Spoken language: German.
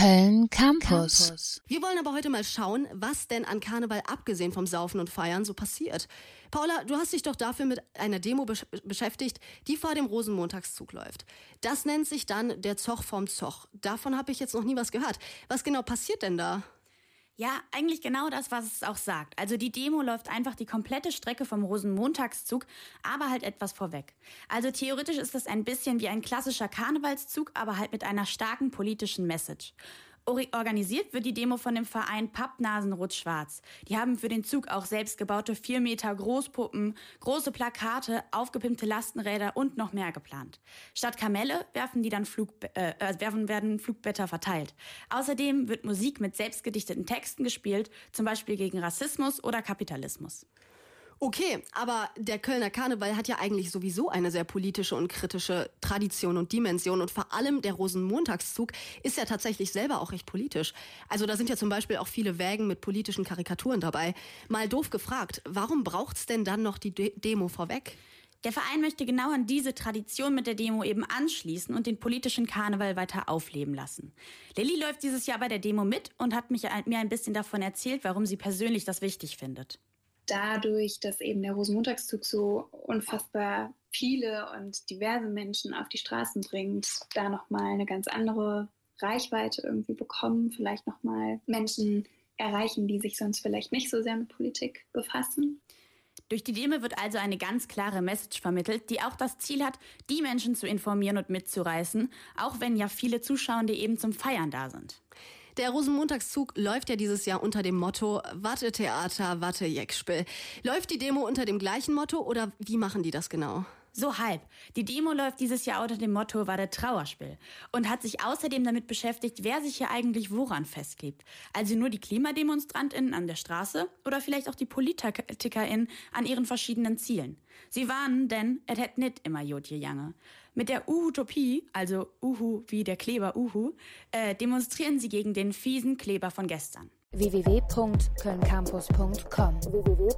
Köln Campus. Wir wollen aber heute mal schauen, was denn an Karneval abgesehen vom Saufen und Feiern so passiert. Paula, du hast dich doch dafür mit einer Demo besch beschäftigt, die vor dem Rosenmontagszug läuft. Das nennt sich dann der Zoch vom Zoch. Davon habe ich jetzt noch nie was gehört. Was genau passiert denn da? Ja, eigentlich genau das, was es auch sagt. Also die Demo läuft einfach die komplette Strecke vom Rosenmontagszug, aber halt etwas vorweg. Also theoretisch ist das ein bisschen wie ein klassischer Karnevalszug, aber halt mit einer starken politischen Message. Organisiert wird die Demo von dem Verein Pappnasen Rot-Schwarz. Die haben für den Zug auch selbstgebaute 4 Meter Großpuppen, große Plakate, aufgepimpte Lastenräder und noch mehr geplant. Statt Kamelle werfen die dann Flug, äh, äh, werfen, werden Flugblätter verteilt. Außerdem wird Musik mit selbstgedichteten Texten gespielt, zum Beispiel gegen Rassismus oder Kapitalismus. Okay, aber der Kölner Karneval hat ja eigentlich sowieso eine sehr politische und kritische Tradition und Dimension und vor allem der Rosenmontagszug ist ja tatsächlich selber auch recht politisch. Also da sind ja zum Beispiel auch viele Wägen mit politischen Karikaturen dabei. Mal doof gefragt, warum braucht's denn dann noch die De Demo vorweg? Der Verein möchte genau an diese Tradition mit der Demo eben anschließen und den politischen Karneval weiter aufleben lassen. Lilly läuft dieses Jahr bei der Demo mit und hat mich, mir ein bisschen davon erzählt, warum sie persönlich das wichtig findet dadurch, dass eben der Rosenmontagszug so unfassbar viele und diverse Menschen auf die Straßen bringt, da nochmal eine ganz andere Reichweite irgendwie bekommen, vielleicht nochmal Menschen erreichen, die sich sonst vielleicht nicht so sehr mit Politik befassen. Durch die Demo wird also eine ganz klare Message vermittelt, die auch das Ziel hat, die Menschen zu informieren und mitzureißen, auch wenn ja viele Zuschauende eben zum Feiern da sind. Der Rosenmontagszug läuft ja dieses Jahr unter dem Motto Watte Theater, Watte Jeckspiel. Läuft die Demo unter dem gleichen Motto oder wie machen die das genau? So halb. Die Demo läuft dieses Jahr unter dem Motto war der Trauerspiel und hat sich außerdem damit beschäftigt, wer sich hier eigentlich woran festklebt. Also nur die KlimademonstrantInnen an der Straße oder vielleicht auch die PolitikerInnen an ihren verschiedenen Zielen. Sie warnen, denn es hätt nicht immer Jodje Jange. Mit der Uhutopie, also Uhu wie der Kleber Uhu, äh, demonstrieren sie gegen den fiesen Kleber von gestern. www.kölncampus.com www